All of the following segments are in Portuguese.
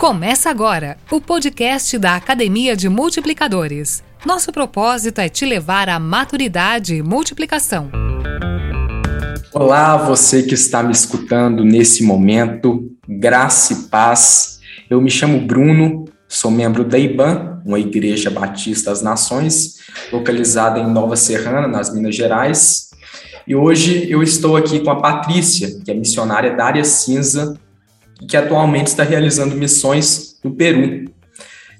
Começa agora o podcast da Academia de Multiplicadores. Nosso propósito é te levar à maturidade e multiplicação. Olá, você que está me escutando nesse momento, graça e paz. Eu me chamo Bruno, sou membro da IBAN, uma Igreja Batista das Nações, localizada em Nova Serrana, nas Minas Gerais. E hoje eu estou aqui com a Patrícia, que é missionária da área cinza que atualmente está realizando missões no Peru.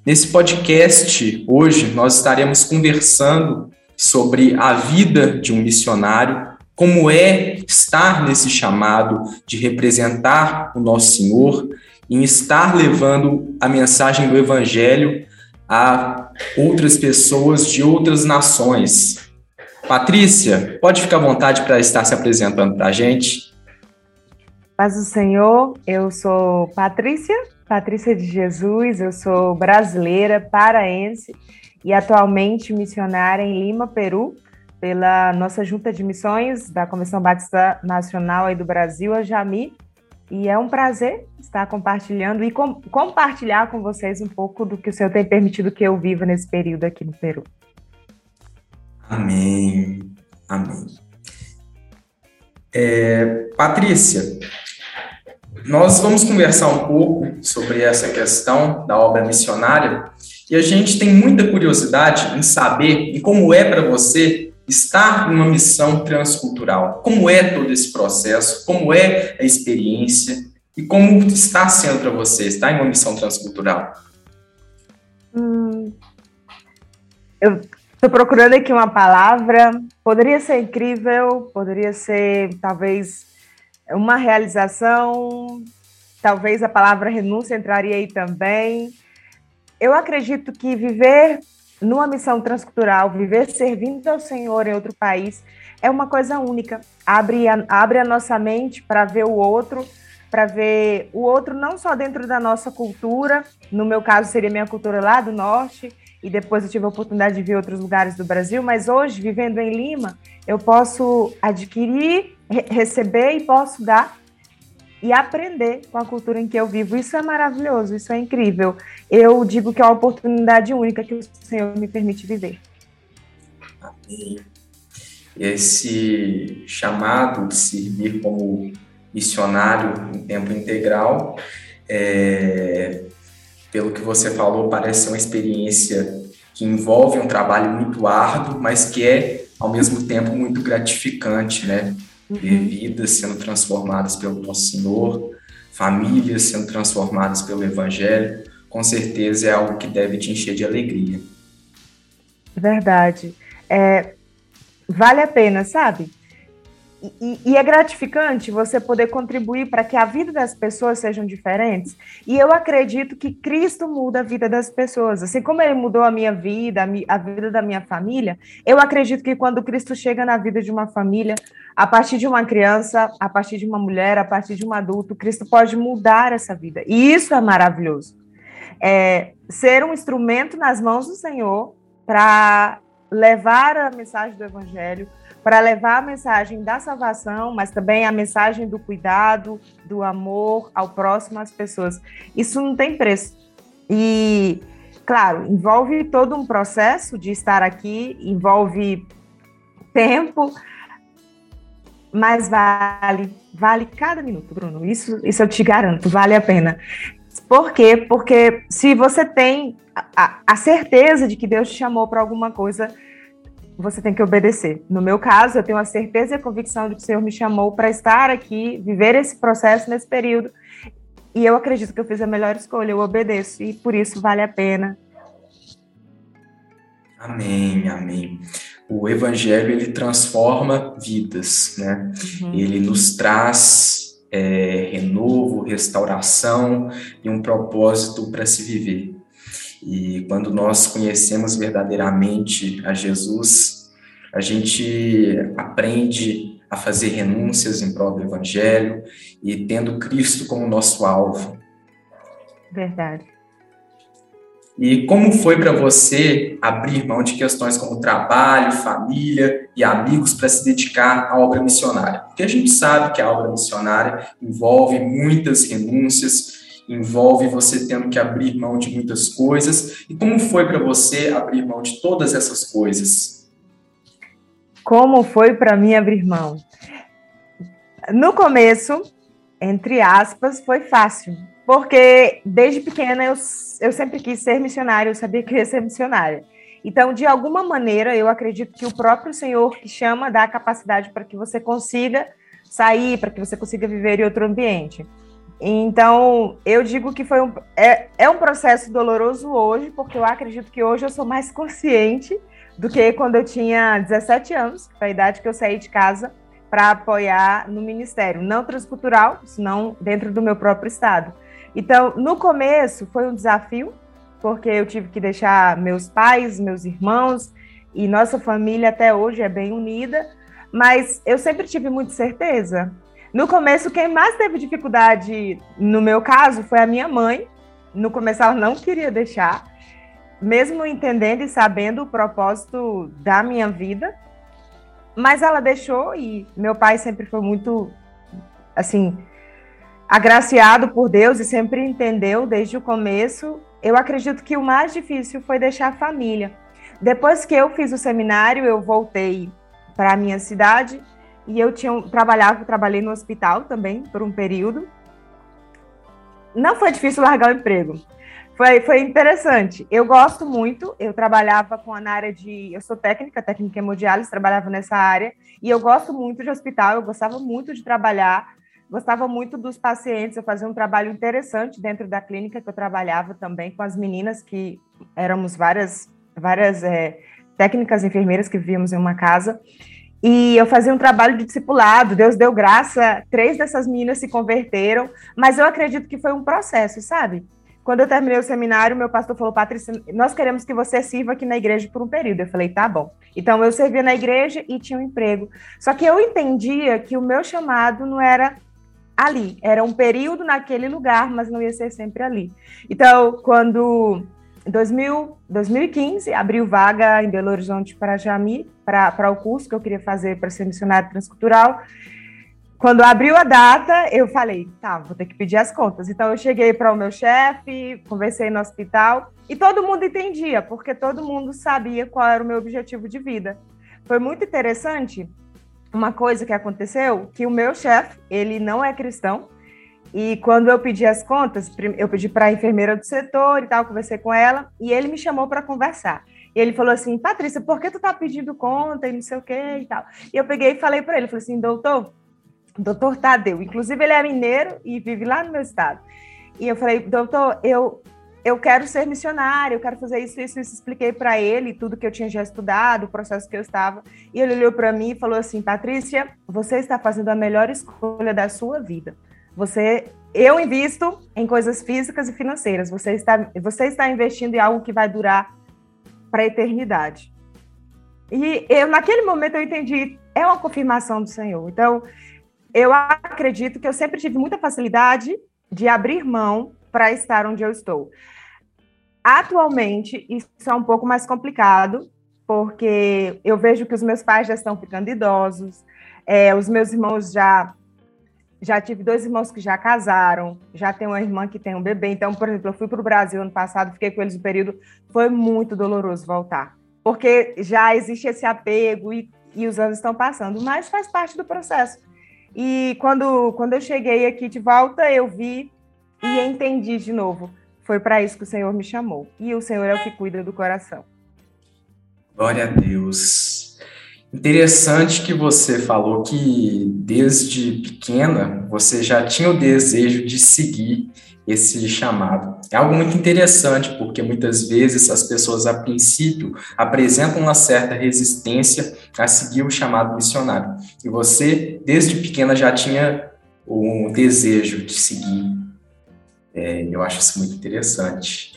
Nesse podcast, hoje, nós estaremos conversando sobre a vida de um missionário, como é estar nesse chamado de representar o nosso Senhor, em estar levando a mensagem do Evangelho a outras pessoas de outras nações. Patrícia, pode ficar à vontade para estar se apresentando para a gente? Paz do Senhor, eu sou Patrícia, Patrícia de Jesus, eu sou brasileira, paraense e atualmente missionária em Lima, Peru, pela nossa junta de missões da Convenção Batista Nacional aí do Brasil, a Jami, e é um prazer estar compartilhando e com, compartilhar com vocês um pouco do que o Senhor tem permitido que eu viva nesse período aqui no Peru. Amém, amém. É, Patrícia, nós vamos conversar um pouco sobre essa questão da obra missionária e a gente tem muita curiosidade em saber e como é para você estar em uma missão transcultural. Como é todo esse processo? Como é a experiência? E como está sendo para você estar em uma missão transcultural? Hum, eu estou procurando aqui uma palavra. Poderia ser incrível, poderia ser talvez uma realização, talvez a palavra renúncia entraria aí também. Eu acredito que viver numa missão transcultural, viver servindo ao Senhor em outro país, é uma coisa única. Abre a, abre a nossa mente para ver o outro, para ver o outro não só dentro da nossa cultura, no meu caso seria minha cultura lá do norte, e depois eu tive a oportunidade de ver outros lugares do Brasil, mas hoje, vivendo em Lima, eu posso adquirir, receber e posso dar e aprender com a cultura em que eu vivo. Isso é maravilhoso, isso é incrível. Eu digo que é uma oportunidade única que o Senhor me permite viver. Amém. Esse chamado de servir como missionário em tempo integral é, pelo que você falou, parece ser uma experiência que envolve um trabalho muito árduo, mas que é, ao mesmo tempo, muito gratificante, né? Uhum. Ver vidas sendo transformadas pelo nosso Senhor, famílias sendo transformadas pelo Evangelho, com certeza é algo que deve te encher de alegria. Verdade. É, vale a pena, sabe? E, e, é gratificante você poder contribuir para que a vida das pessoas sejam diferentes. E eu acredito que Cristo muda a vida das pessoas. Assim como ele mudou a minha vida, a, vida da minha família, eu acredito que quando Cristo chega na vida de uma família, a partir de uma criança, a partir de uma mulher, a partir de um adulto, Cristo pode mudar essa vida. E isso é maravilhoso. É, ser um instrumento nas mãos do Senhor para levar a mensagem do Evangelho para levar a mensagem da salvação, mas também a mensagem do cuidado, do amor ao próximo, às pessoas. Isso não tem preço. E, claro, envolve todo um processo de estar aqui, envolve tempo, mas vale, vale cada minuto, Bruno. Isso, isso eu te garanto, vale a pena. Por quê? Porque se você tem a, a certeza de que Deus te chamou para alguma coisa, você tem que obedecer. No meu caso, eu tenho a certeza e a convicção de que o Senhor me chamou para estar aqui, viver esse processo nesse período. E eu acredito que eu fiz a melhor escolha, eu obedeço, e por isso vale a pena. Amém, amém. O evangelho ele transforma vidas, né? Uhum. Ele nos traz é, renovo, restauração e um propósito para se viver. E quando nós conhecemos verdadeiramente a Jesus, a gente aprende a fazer renúncias em prol do Evangelho e tendo Cristo como nosso alvo. Verdade. E como foi para você abrir mão de questões como trabalho, família e amigos para se dedicar à obra missionária? Porque a gente sabe que a obra missionária envolve muitas renúncias, envolve você tendo que abrir mão de muitas coisas. E como foi para você abrir mão de todas essas coisas? Como foi para mim abrir mão? No começo, entre aspas, foi fácil, porque desde pequena eu, eu sempre quis ser missionária, eu sabia que ia ser missionária. Então, de alguma maneira, eu acredito que o próprio Senhor que chama dá a capacidade para que você consiga sair, para que você consiga viver em outro ambiente. Então, eu digo que foi um, é, é um processo doloroso hoje, porque eu acredito que hoje eu sou mais consciente do que quando eu tinha 17 anos, que foi a idade que eu saí de casa para apoiar no ministério, não transcultural, senão dentro do meu próprio estado. Então, no começo foi um desafio, porque eu tive que deixar meus pais, meus irmãos e nossa família até hoje é bem unida, mas eu sempre tive muita certeza. No começo, quem mais teve dificuldade, no meu caso, foi a minha mãe. No começo, ela não queria deixar, mesmo entendendo e sabendo o propósito da minha vida, mas ela deixou e meu pai sempre foi muito, assim, agraciado por Deus e sempre entendeu desde o começo. Eu acredito que o mais difícil foi deixar a família. Depois que eu fiz o seminário, eu voltei para a minha cidade e eu tinha trabalhava, trabalhei no hospital também por um período. Não foi difícil largar o emprego. Foi, foi interessante. Eu gosto muito. Eu trabalhava com na área de. Eu sou técnica, técnica hemodiálise, trabalhava nessa área. E eu gosto muito de hospital, eu gostava muito de trabalhar gostava muito dos pacientes, eu fazia um trabalho interessante dentro da clínica que eu trabalhava também com as meninas, que éramos várias, várias é, técnicas enfermeiras que vivíamos em uma casa. E eu fazia um trabalho de discipulado, Deus deu graça, três dessas meninas se converteram, mas eu acredito que foi um processo, sabe? Quando eu terminei o seminário, meu pastor falou: Patrícia, nós queremos que você sirva aqui na igreja por um período. Eu falei: tá bom. Então eu servia na igreja e tinha um emprego. Só que eu entendia que o meu chamado não era ali. Era um período naquele lugar, mas não ia ser sempre ali. Então, quando 2000, 2015 abriu vaga em Belo Horizonte para Jami, para o curso que eu queria fazer para ser missionário transcultural. Quando abriu a data, eu falei, tá, vou ter que pedir as contas. Então eu cheguei para o meu chefe, conversei no hospital e todo mundo entendia, porque todo mundo sabia qual era o meu objetivo de vida. Foi muito interessante, uma coisa que aconteceu, que o meu chefe, ele não é cristão, e quando eu pedi as contas, eu pedi para a enfermeira do setor e tal, conversei com ela, e ele me chamou para conversar. E ele falou assim, Patrícia, por que tu tá pedindo conta e não sei o que e tal? E eu peguei e falei para ele, falei assim, doutor, doutor Tadeu, inclusive ele é mineiro e vive lá no meu estado. E eu falei, doutor, eu eu quero ser missionário, eu quero fazer isso, isso, isso. Expliquei para ele tudo que eu tinha já estudado, o processo que eu estava. E ele olhou para mim e falou assim: Patrícia, você está fazendo a melhor escolha da sua vida. Você, eu invisto em coisas físicas e financeiras. Você está, você está investindo em algo que vai durar para a eternidade. E eu, naquele momento, eu entendi, é uma confirmação do Senhor. Então, eu acredito que eu sempre tive muita facilidade de abrir mão para estar onde eu estou. Atualmente, isso é um pouco mais complicado, porque eu vejo que os meus pais já estão ficando idosos, é, os meus irmãos já. Já tive dois irmãos que já casaram, já tenho uma irmã que tem um bebê. Então, por exemplo, eu fui para o Brasil ano passado, fiquei com eles um período. Foi muito doloroso voltar, porque já existe esse apego e, e os anos estão passando, mas faz parte do processo. E quando, quando eu cheguei aqui de volta, eu vi e entendi de novo. Foi para isso que o Senhor me chamou. E o Senhor é o que cuida do coração. Glória a Deus. Interessante que você falou que desde pequena você já tinha o desejo de seguir esse chamado. É algo muito interessante, porque muitas vezes as pessoas, a princípio, apresentam uma certa resistência a seguir o chamado missionário. E você, desde pequena, já tinha o desejo de seguir é, eu acho isso muito interessante.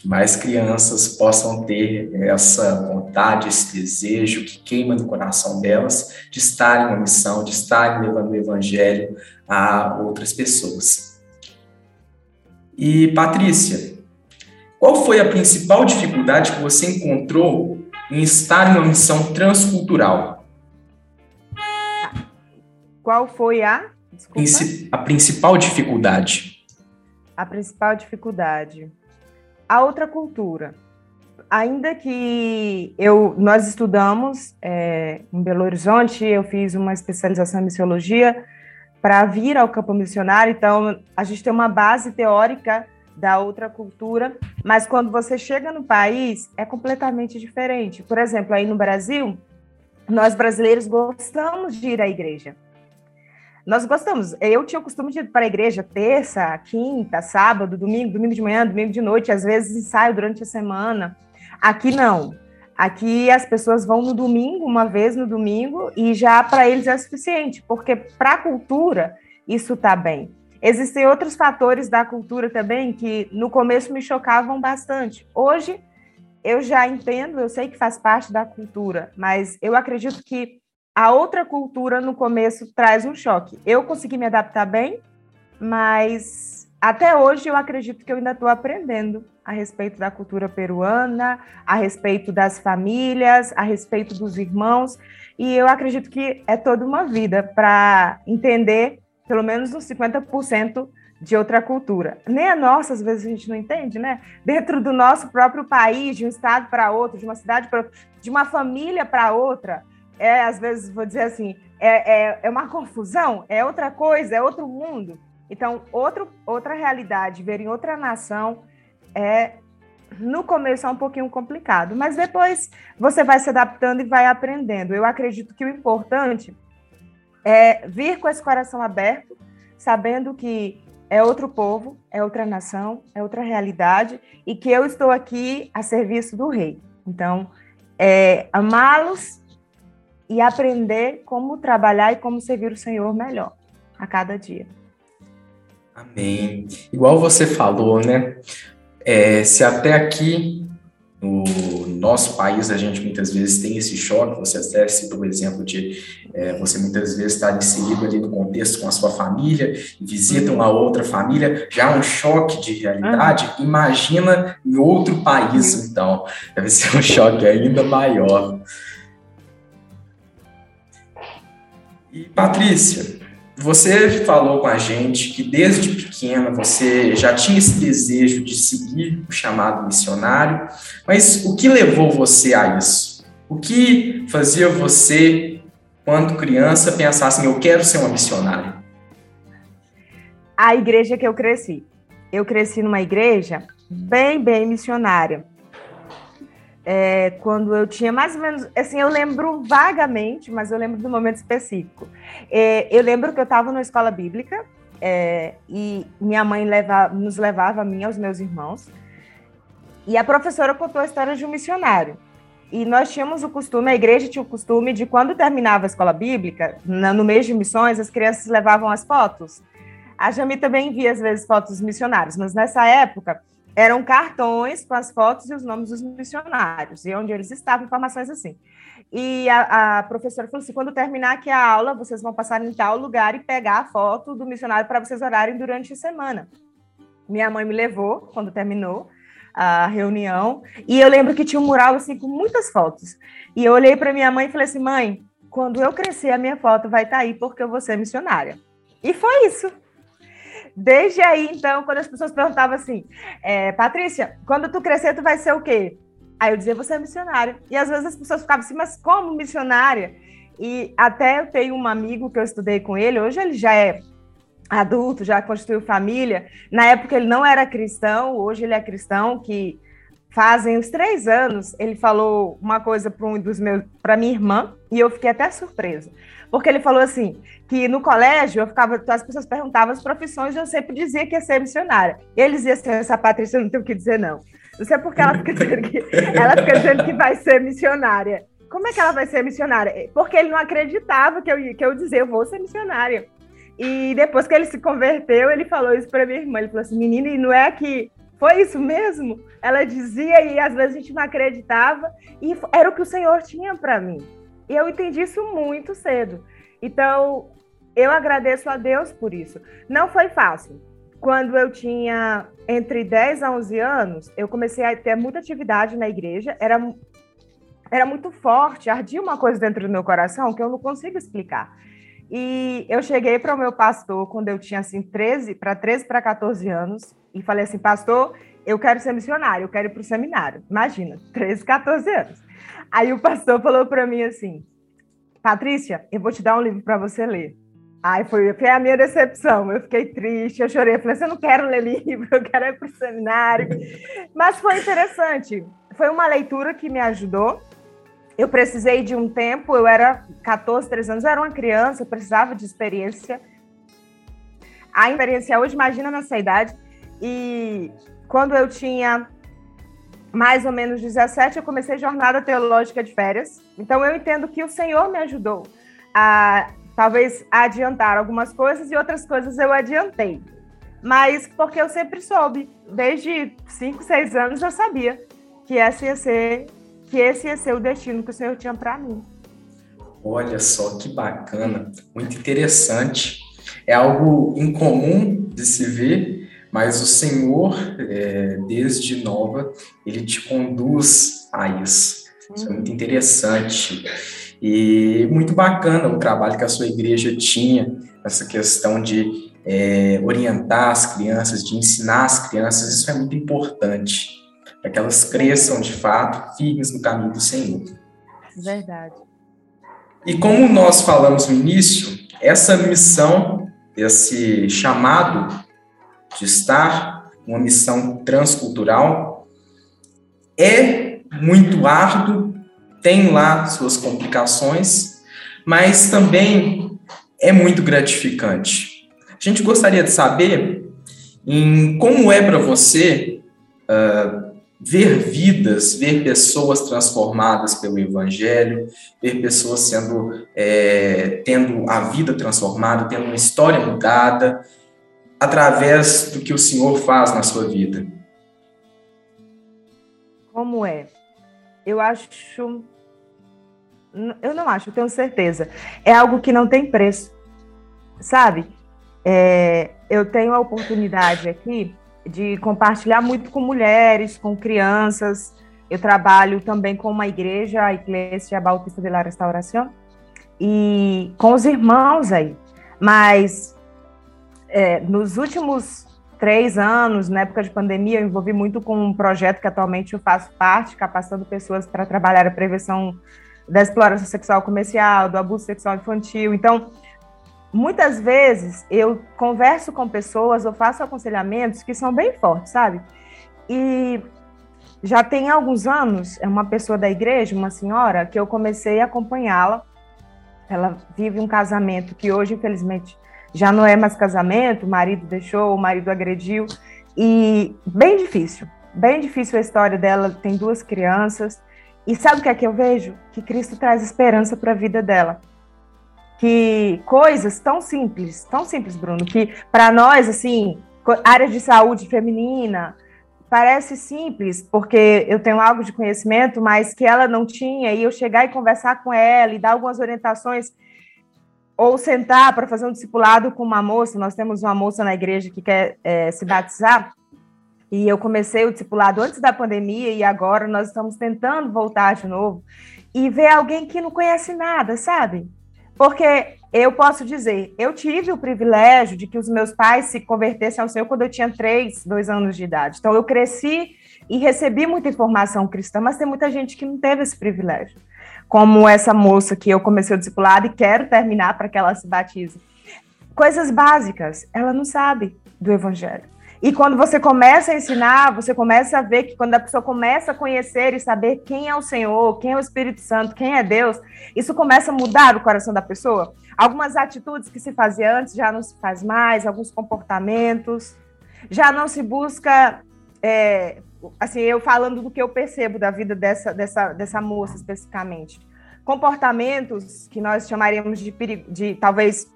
Que mais crianças possam ter essa vontade, esse desejo que queima no coração delas de estarem na missão, de estarem levando o evangelho a outras pessoas. E, Patrícia, qual foi a principal dificuldade que você encontrou em estar em uma missão transcultural? Qual foi a? Desculpa. A principal dificuldade a principal dificuldade? A outra cultura. Ainda que eu, nós estudamos é, em Belo Horizonte, eu fiz uma especialização em missiologia para vir ao campo missionário, então a gente tem uma base teórica da outra cultura, mas quando você chega no país é completamente diferente. Por exemplo, aí no Brasil, nós brasileiros gostamos de ir à igreja. Nós gostamos. Eu tinha o costume de ir para a igreja terça, quinta, sábado, domingo, domingo de manhã, domingo de noite, às vezes ensaio durante a semana. Aqui não. Aqui as pessoas vão no domingo, uma vez no domingo, e já para eles é suficiente, porque para a cultura isso está bem. Existem outros fatores da cultura também que no começo me chocavam bastante. Hoje eu já entendo, eu sei que faz parte da cultura, mas eu acredito que a outra cultura no começo traz um choque. Eu consegui me adaptar bem, mas até hoje eu acredito que eu ainda estou aprendendo a respeito da cultura peruana, a respeito das famílias, a respeito dos irmãos, e eu acredito que é toda uma vida para entender pelo menos uns 50% de outra cultura. Nem a nossa, às vezes, a gente não entende, né? Dentro do nosso próprio país, de um estado para outro, de uma cidade para outra, de uma família para outra, é, às vezes, vou dizer assim, é, é, é, uma confusão, é outra coisa, é outro mundo. Então, outro, outra realidade, ver em outra nação, é no começo é um pouquinho complicado, mas depois você vai se adaptando e vai aprendendo. Eu acredito que o importante é vir com esse coração aberto, sabendo que é outro povo, é outra nação, é outra realidade e que eu estou aqui a serviço do rei. Então, é, amá-los e aprender como trabalhar e como servir o Senhor melhor a cada dia. Amém. Igual você falou, né? É, se até aqui no nosso país a gente muitas vezes tem esse choque, você até citou o exemplo de é, você muitas vezes estar inserido ali no contexto com a sua família, visita uma outra família, já é um choque de realidade, uhum. imagina em outro país, uhum. então, deve ser um choque ainda maior. E Patrícia, você falou com a gente que desde pequena você já tinha esse desejo de seguir o chamado missionário, mas o que levou você a isso? O que fazia você, quando criança, pensar assim: eu quero ser uma missionária? A igreja que eu cresci. Eu cresci numa igreja bem, bem missionária é, quando eu tinha mais ou menos, assim, eu lembro vagamente, mas eu lembro do momento específico. É, eu lembro que eu estava na escola bíblica é, e minha mãe leva, nos levava a mim aos meus irmãos, e a professora contou a história de um missionário. E nós tínhamos o costume, a igreja tinha o costume de quando terminava a escola bíblica, no mês de missões, as crianças levavam as fotos. A Jami também via às vezes fotos dos missionários, mas nessa época eram cartões com as fotos e os nomes dos missionários, e onde eles estavam, informações assim. E a, a, professora falou assim: quando terminar aqui a aula, vocês vão passar em tal lugar e pegar a foto do missionário para vocês orarem durante a semana. Minha mãe me levou quando terminou a reunião, e eu lembro que tinha um mural assim com muitas fotos. E eu olhei para minha mãe e falei assim: mãe, quando eu crescer, a minha foto vai estar tá aí porque eu vou ser missionária. E foi isso. Desde aí, então, quando as pessoas perguntavam assim, é, Patrícia, quando tu crescer, tu vai ser o quê? Aí eu dizia, você é missionária. E às vezes as pessoas ficavam assim, mas como missionária? E até eu tenho um amigo que eu estudei com ele, hoje ele já é adulto, já constituiu família. Na época ele não era cristão, hoje ele é cristão, que fazem uns três anos, ele falou uma coisa para um dos meus, para minha irmã, e eu fiquei até surpresa. Porque ele falou assim, que no colégio eu ficava, as pessoas perguntavam as profissões eu sempre dizia que ia ser missionária. E ele dizia assim, essa Patrícia não tem o que dizer, não. Não sei porque ela fica dizendo que, ela fica dizendo que vai ser missionária. Como é que ela vai ser missionária? Porque ele não acreditava que eu, que eu dizia, eu vou ser missionária. E depois que ele se converteu, ele falou isso para minha irmã. Ele falou assim, menina, e não é que foi isso mesmo? Ela dizia e às vezes a gente não acreditava. E era o que o Senhor tinha para mim. E eu entendi isso muito cedo. Então, eu agradeço a Deus por isso. Não foi fácil. Quando eu tinha entre 10 a 11 anos, eu comecei a ter muita atividade na igreja. Era, era muito forte, ardia uma coisa dentro do meu coração que eu não consigo explicar. E eu cheguei para o meu pastor quando eu tinha assim 13 para 13 para 14 anos e falei assim, pastor, eu quero ser missionário, eu quero ir para o seminário. Imagina, 13, 14 anos. Aí o pastor falou para mim assim, Patrícia, eu vou te dar um livro para você ler. Aí foi, foi a minha decepção. Eu fiquei triste, eu chorei. Eu falei eu não quero ler livro, eu quero ir para o seminário. Mas foi interessante. Foi uma leitura que me ajudou. Eu precisei de um tempo, eu era 14, 13 anos, eu era uma criança, eu precisava de experiência. A experiência hoje, imagina nessa idade. E quando eu tinha mais ou menos 17, eu comecei jornada teológica de férias. Então eu entendo que o Senhor me ajudou a talvez adiantar algumas coisas e outras coisas eu adiantei. Mas porque eu sempre soube, desde 5, 6 anos eu sabia que esse ia ser que esse ia ser o destino que o Senhor tinha para mim. Olha só que bacana, muito interessante. É algo incomum de se ver, mas o Senhor, é, desde nova, ele te conduz a isso. Isso é muito interessante. E muito bacana o trabalho que a sua igreja tinha, essa questão de é, orientar as crianças, de ensinar as crianças, isso é muito importante, para que elas cresçam de fato firmes no caminho do Senhor. Verdade. E como nós falamos no início, essa missão, esse chamado de estar uma missão transcultural, é muito árduo tem lá suas complicações, mas também é muito gratificante. A gente gostaria de saber em como é para você uh, ver vidas, ver pessoas transformadas pelo Evangelho, ver pessoas sendo é, tendo a vida transformada, tendo uma história mudada através do que o Senhor faz na sua vida. Como é? Eu acho eu não acho, eu tenho certeza. É algo que não tem preço, sabe? É, eu tenho a oportunidade aqui de compartilhar muito com mulheres, com crianças. Eu trabalho também com uma igreja, a Igreja Bautista de la Restauração, e com os irmãos aí. Mas é, nos últimos três anos, na época de pandemia, eu envolvi muito com um projeto que atualmente eu faço parte, capacitando pessoas para trabalhar a prevenção da exploração sexual comercial, do abuso sexual infantil. Então, muitas vezes eu converso com pessoas ou faço aconselhamentos que são bem fortes, sabe? E já tem alguns anos, é uma pessoa da igreja, uma senhora, que eu comecei a acompanhá-la. Ela vive um casamento que hoje, infelizmente, já não é mais casamento, o marido deixou, o marido agrediu, e bem difícil, bem difícil a história dela, tem duas crianças, e sabe o que é que eu vejo? Que Cristo traz esperança para a vida dela. Que coisas tão simples, tão simples, Bruno, que para nós, assim, área de saúde feminina, parece simples, porque eu tenho algo de conhecimento, mas que ela não tinha, e eu chegar e conversar com ela e dar algumas orientações, ou sentar para fazer um discipulado com uma moça, nós temos uma moça na igreja que quer é, se batizar, e eu comecei o discipulado antes da pandemia e agora nós estamos tentando voltar de novo e ver alguém que não conhece nada, sabe? Porque eu posso dizer, eu tive o privilégio de que os meus pais se convertessem ao Senhor quando eu tinha três, dois anos de idade. Então eu cresci e recebi muita informação cristã, mas tem muita gente que não teve esse privilégio. Como essa moça que eu comecei o discipulado e quero terminar para que ela se batize. Coisas básicas, ela não sabe do evangelho. E quando você começa a ensinar, você começa a ver que quando a pessoa começa a conhecer e saber quem é o Senhor, quem é o Espírito Santo, quem é Deus, isso começa a mudar o coração da pessoa. Algumas atitudes que se fazia antes já não se faz mais, alguns comportamentos, já não se busca. É, assim, eu falando do que eu percebo da vida dessa, dessa, dessa moça especificamente. Comportamentos que nós chamaríamos de, de talvez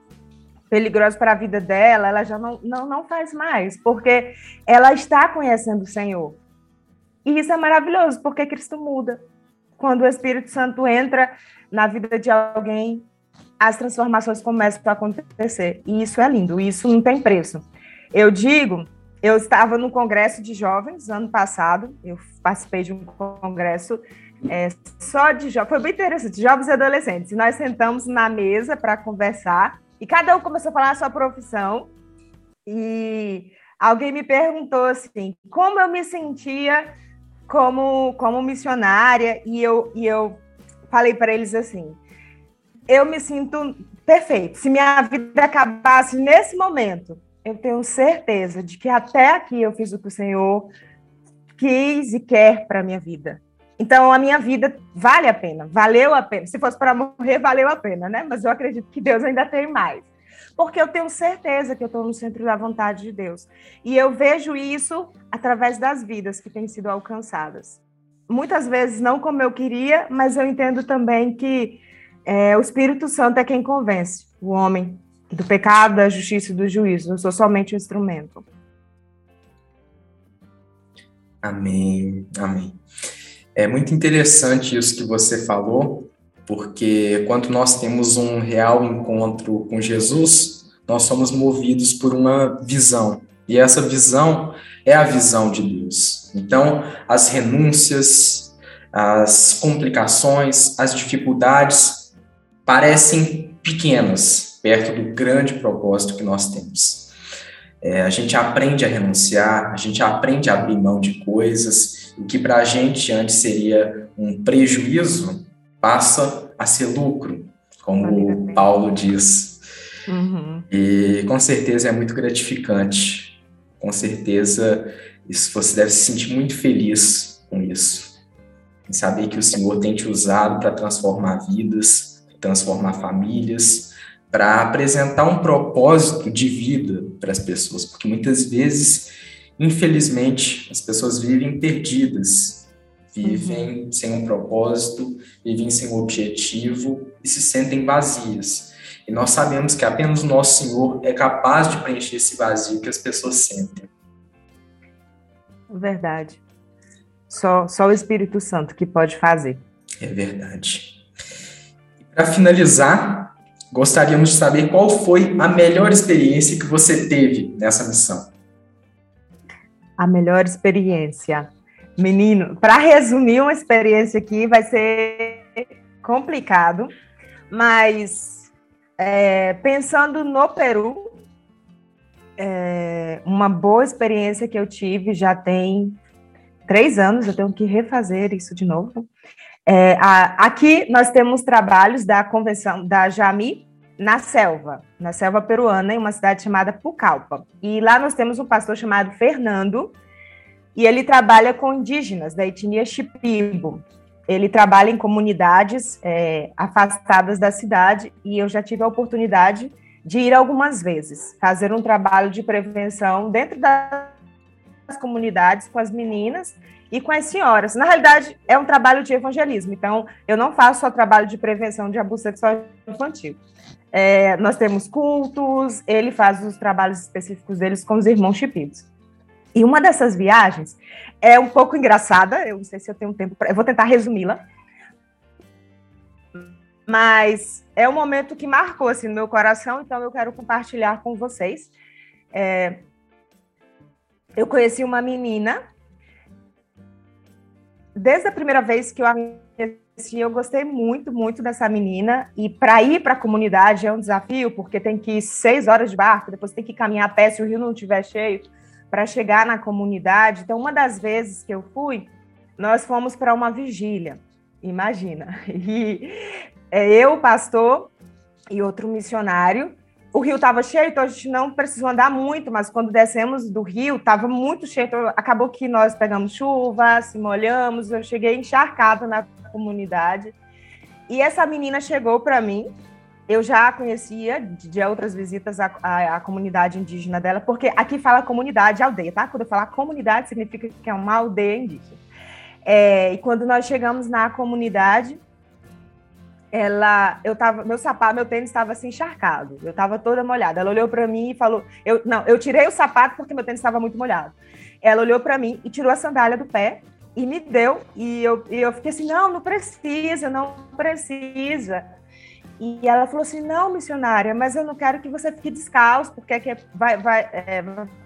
peligroso para a vida dela, ela já não, não, não faz mais, porque ela está conhecendo o Senhor. E isso é maravilhoso, porque Cristo muda. Quando o Espírito Santo entra na vida de alguém, as transformações começam a acontecer. E isso é lindo, isso não tem preço. Eu digo, eu estava no congresso de jovens ano passado, eu participei de um congresso é, só de jovens, foi bem interessante, jovens e adolescentes. Nós sentamos na mesa para conversar E cada um começou a falar a sua profissão. E alguém me perguntou assim, como eu me sentia como, como missionária, e eu, e eu falei para eles assim: eu me sinto perfeito. Se minha vida acabasse nesse momento, eu tenho certeza de que até aqui eu fiz o que o Senhor quis e quer para a minha vida. Então, a minha vida vale a pena, valeu a pena. Se fosse para morrer, valeu a pena, né? Mas eu acredito que Deus ainda tem mais. Porque eu tenho certeza que eu estou no centro da vontade de Deus. E eu vejo isso através das vidas que têm sido alcançadas. Muitas vezes não como eu queria, mas eu entendo também que é, o Espírito Santo é quem convence o homem do pecado, da justiça e do juízo. Eu sou somente um instrumento. Amém, amém. É muito interessante isso que você falou, porque quando nós temos um real encontro com Jesus, nós somos movidos por uma visão. E essa visão é a visão de Deus. Então, as renúncias, as complicações, as dificuldades parecem pequenas perto do grande propósito que nós temos. É, a gente aprende a renunciar, a gente aprende a abrir mão de coisas, o que para a gente antes seria um prejuízo passa a ser lucro, como Paulo diz. Uhum. E com certeza é muito gratificante. Com certeza isso, você deve se sentir muito feliz com isso. Em saber que o Senhor tem te usado para transformar vidas, transformar famílias, para apresentar um propósito de vida para as pessoas, porque muitas vezes, infelizmente, as pessoas vivem perdidas, vivem uhum. sem um propósito, vivem sem um objetivo e se sentem vazias. E nós sabemos que apenas o nosso Senhor é capaz de preencher esse vazio que as pessoas sentem. Verdade. Só, só o Espírito Santo que pode fazer. É verdade. Para finalizar, Gostaríamos de saber qual foi a melhor experiência que você teve nessa missão. A melhor experiência. Menino, para resumir uma experiência aqui vai ser complicado, mas é, pensando no Peru, é, uma boa experiência que eu tive já tem três anos, eu tenho que refazer isso de novo. É, a, aqui nós temos trabalhos da convenção da Jami na selva, na selva peruana, em uma cidade chamada Pucallpa. E lá nós temos um pastor chamado Fernando, e ele trabalha com indígenas da etnia Shipibo. Ele trabalha em comunidades é, afastadas da cidade, e eu já tive a oportunidade de ir algumas vezes, fazer um trabalho de prevenção dentro das comunidades com as meninas e com as senhoras. Na realidade, é um trabalho de evangelismo, então eu não faço só trabalho de prevenção de abuso sexual infantil. É, nós temos cultos, ele faz os trabalhos específicos deles com os irmãos chipidos. E uma dessas viagens é um pouco engraçada, eu não sei se eu tenho tempo, eu vou tentar resumi-la, mas é um momento que marcou assim no meu coração, então eu quero compartilhar com vocês. É, eu conheci uma menina desde a primeira vez que eu a conheci, eu gostei muito, muito dessa menina. E para ir para a comunidade é um desafio, porque tem que ir seis horas de barco, depois tem que caminhar a pé se o rio não estiver cheio, para chegar na comunidade. Então, uma das vezes que eu fui, nós fomos para uma vigília. Imagina. E é, eu, pastor e outro missionário, o rio estava cheio, então a gente não precisou andar muito, mas quando descemos do rio, estava muito cheio. Então, acabou que nós pegamos chuva, se molhamos, eu cheguei encharcada na comunidade. E essa menina chegou para mim, eu já conhecia de outras visitas à, à, à, comunidade indígena dela, porque aqui fala comunidade, aldeia, tá? Quando eu falar comunidade, significa que é uma aldeia indígena. É, e quando nós chegamos na comunidade, ela, eu tava, meu sapato, meu tênis estava assim encharcado, eu estava toda molhada. Ela olhou para mim e falou, eu não, eu tirei o sapato porque meu tênis estava muito molhado. Ela olhou para mim e tirou a sandália do pé e me deu e eu, e eu fiquei assim, não, não precisa, não precisa. E ela falou assim, não, missionária, mas eu não quero que você fique descalço porque é que vai, vai é,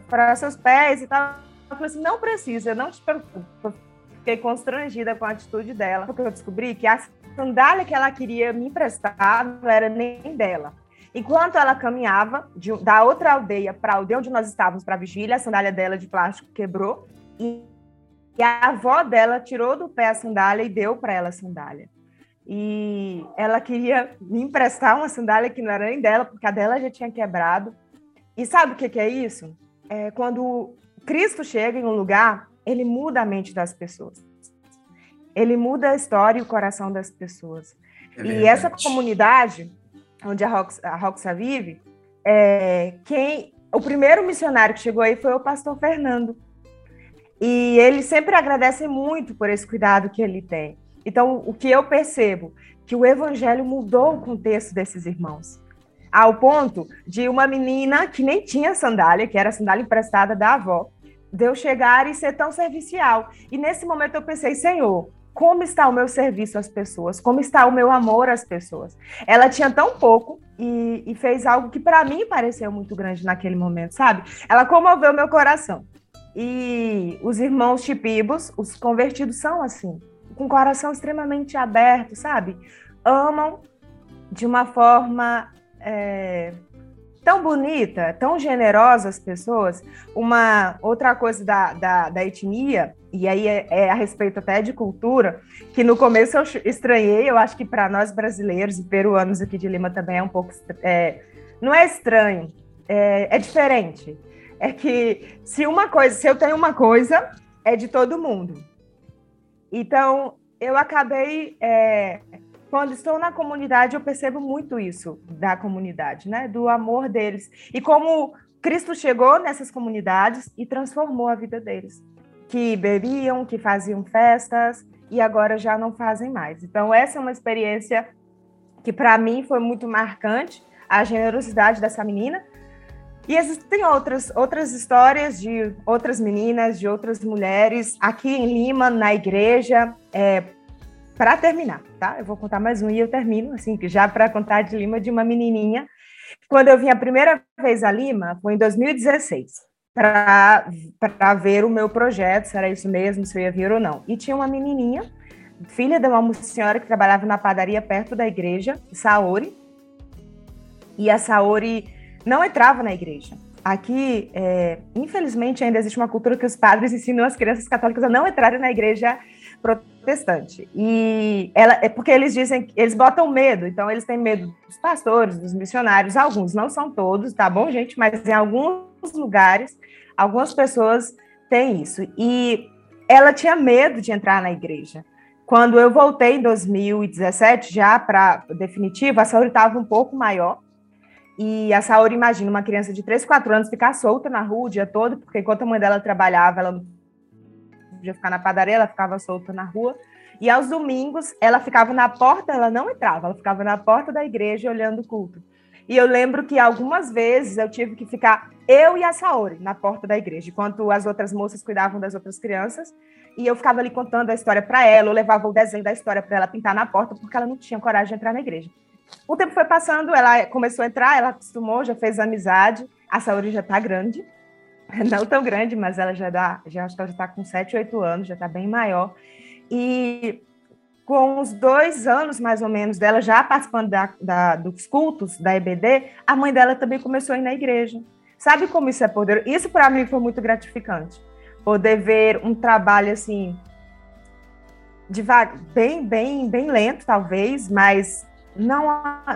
para seus pés e tal. Eu falei assim, não precisa, não te preocupe. Fiquei constrangida com a atitude dela, porque eu descobri que a sandália que ela queria me emprestar não era nem dela. Enquanto ela caminhava de, da outra aldeia para a aldeia onde nós estávamos para a vigília, a sandália dela de plástico quebrou e, e a avó dela tirou do pé a sandália e deu para ela a sandália. E ela queria me emprestar uma sandália que não era nem dela, porque a dela já tinha quebrado. E sabe o que, que é isso? É quando Cristo chega em um lugar, ele muda a mente das pessoas. Ele muda a história e o coração das pessoas. É e essa comunidade, onde a, Rox, a Roxa vive, é, quem o primeiro missionário que chegou aí foi o pastor Fernando. E ele sempre agradece muito por esse cuidado que ele tem. Então, o que eu percebo que o evangelho mudou o contexto desses irmãos, ao ponto de uma menina que nem tinha sandália, que era sandália emprestada da avó, de eu chegar e ser tão servicial. E nesse momento eu pensei, Senhor, como está o meu serviço às pessoas, como está o meu amor às pessoas. Ela tinha tão pouco e, e fez algo que para mim pareceu muito grande naquele momento, sabe? Ela comoveu meu coração. E os irmãos chipibos, os convertidos são assim, com o coração extremamente aberto, sabe? Amam de uma forma é, tão bonita, tão generosa as pessoas. Uma outra coisa da, da, da etnia, e aí é, é, a respeito até de cultura, que no começo eu estranhei, eu acho que para nós brasileiros e peruanos aqui de Lima também é um pouco. É, não é estranho, é, é diferente. É que se uma coisa, se eu tenho uma coisa, é de todo mundo. Então, eu acabei é, quando estou na comunidade, eu percebo muito isso da comunidade, né? Do amor deles. E como Cristo chegou nessas comunidades e transformou a vida deles. Que bebiam, que faziam festas e agora já não fazem mais. Então, essa é uma experiência que para mim foi muito marcante, a generosidade dessa menina. E existem outras, outras histórias de outras meninas, de outras mulheres aqui em Lima, na igreja, é, para terminar, tá? Eu vou contar mais um e eu termino, assim, já para contar de Lima, de uma menininha. Quando eu vim a primeira vez a Lima, foi em 2016, para ver o meu projeto, se era isso mesmo, se eu ia vir ou não. E tinha uma menininha, filha de uma senhora que trabalhava na padaria perto da igreja, Saori, e a Saori não entrava na igreja. Aqui, é, infelizmente, ainda existe uma cultura que os padres ensinam as crianças católicas a não entrarem na igreja protestante. E ela é porque eles dizem, eles botam medo, então eles têm medo dos pastores, dos missionários, alguns, não são todos, tá bom, gente? Mas em alguns lugares, algumas pessoas têm isso. E ela tinha medo de entrar na igreja. Quando eu voltei em 2017, já para definitivo, a Saúde estava um pouco maior. E a Saori imagina uma criança de 3, 4 anos ficar solta na rua o dia todo, porque enquanto a mãe dela trabalhava, ela não podia ficar na padaria, ela ficava solta na rua. E aos domingos, ela ficava na porta, ela não entrava, ela ficava na porta da igreja olhando o culto. E eu lembro que algumas vezes eu tive que ficar eu e a Saori na porta da igreja, enquanto as outras moças cuidavam das outras crianças. E eu ficava ali contando a história para ela, eu levava o desenho da história para ela pintar na porta, porque ela não tinha coragem de entrar na igreja. O tempo foi passando, ela começou a entrar, ela acostumou, já fez amizade. A Saori já está grande, não tão grande, mas ela já dá, já ela já está com 7, 8 anos, já está bem maior. E com uns dois anos, mais ou menos, dela já participando da, da, dos cultos da EBD, a mãe dela também começou a ir na igreja. Sabe como isso é poderoso? Isso para mim foi muito gratificante. Poder ver um trabalho assim, devagar, bem, bem, bem lento, talvez, mas não,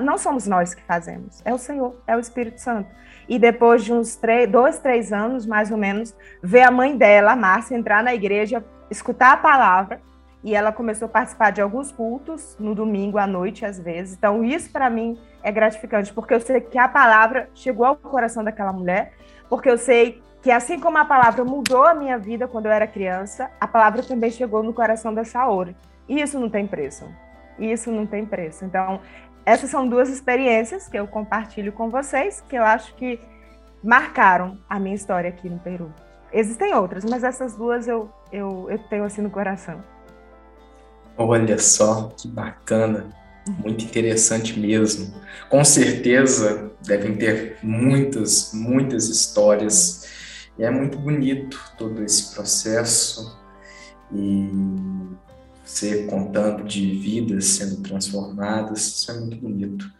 não somos nós que fazemos, é o Senhor, é o Espírito Santo. E depois de uns três, dois, três anos, mais ou menos, ver a mãe dela, a Márcia, entrar na igreja, escutar a palavra, e ela começou a participar de alguns cultos no domingo à noite, às vezes. Então, isso para mim é gratificante, porque eu sei que a palavra chegou ao coração daquela mulher, porque eu sei que assim como a palavra mudou a minha vida quando eu era criança, a palavra também chegou no coração da Saori. E isso não tem preço isso não tem preço. Então, essas são duas experiências que eu compartilho com vocês, que eu acho que marcaram a minha história aqui no Peru. Existem outras, mas essas duas eu, eu, eu tenho assim no coração. Olha só, que bacana, muito interessante mesmo. Com certeza devem ter muitas, muitas histórias. E é muito bonito todo esse processo. E você contando de vidas sendo transformadas, isso é muito bonito.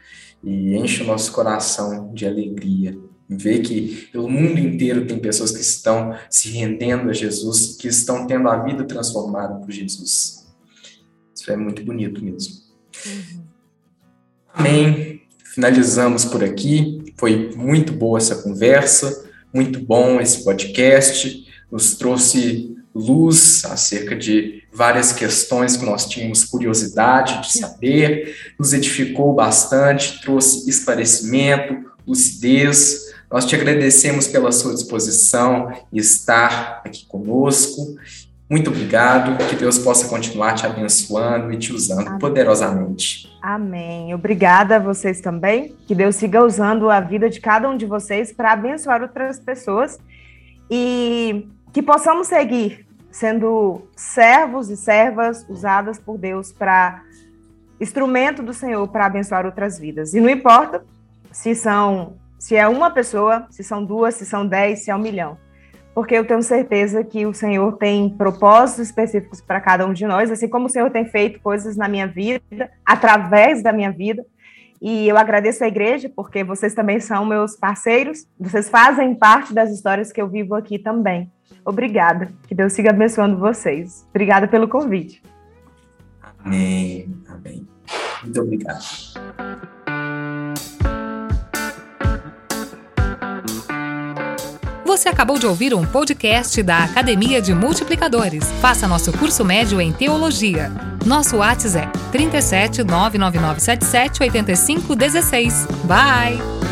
e enche o nosso coração de alegria. Ver que pelo mundo inteiro tem pessoas que estão se rendendo a Jesus, que estão tendo a vida transformada por Jesus. Isso é muito bonito mesmo. Uhum. Amém. Finalizamos por aqui. Foi muito boa essa conversa, muito bom esse podcast. Nos trouxe luz acerca de várias questões que nós tínhamos curiosidade de saber, nos edificou bastante, trouxe esclarecimento, lucidez. Nós te agradecemos pela sua disposição e estar aqui conosco. Muito obrigado, que Deus possa continuar te abençoando e te usando Amém. poderosamente. Amém. Obrigada a vocês também. Que Deus siga usando a vida de cada um de vocês para abençoar outras pessoas e que possamos seguir sendo servos e servas usadas por Deus para instrumento do Senhor para abençoar outras vidas. E não importa se são se é uma pessoa, se são duas, se são dez, se é um milhão. Porque eu tenho certeza que o Senhor tem propósitos específicos para cada um de nós, assim como o Senhor tem feito coisas na minha vida, através da minha vida. E eu agradeço a igreja, porque vocês também são meus parceiros, vocês fazem parte das histórias que eu vivo aqui também. Obrigada. Que Deus siga abençoando vocês. Obrigada pelo convite. Amém. Amém. Muito obrigado. Você acabou de ouvir um podcast da Academia de Multiplicadores. Faça nosso curso médio em Teologia. Nosso WhatsApp é 37 99977 8516. Bye!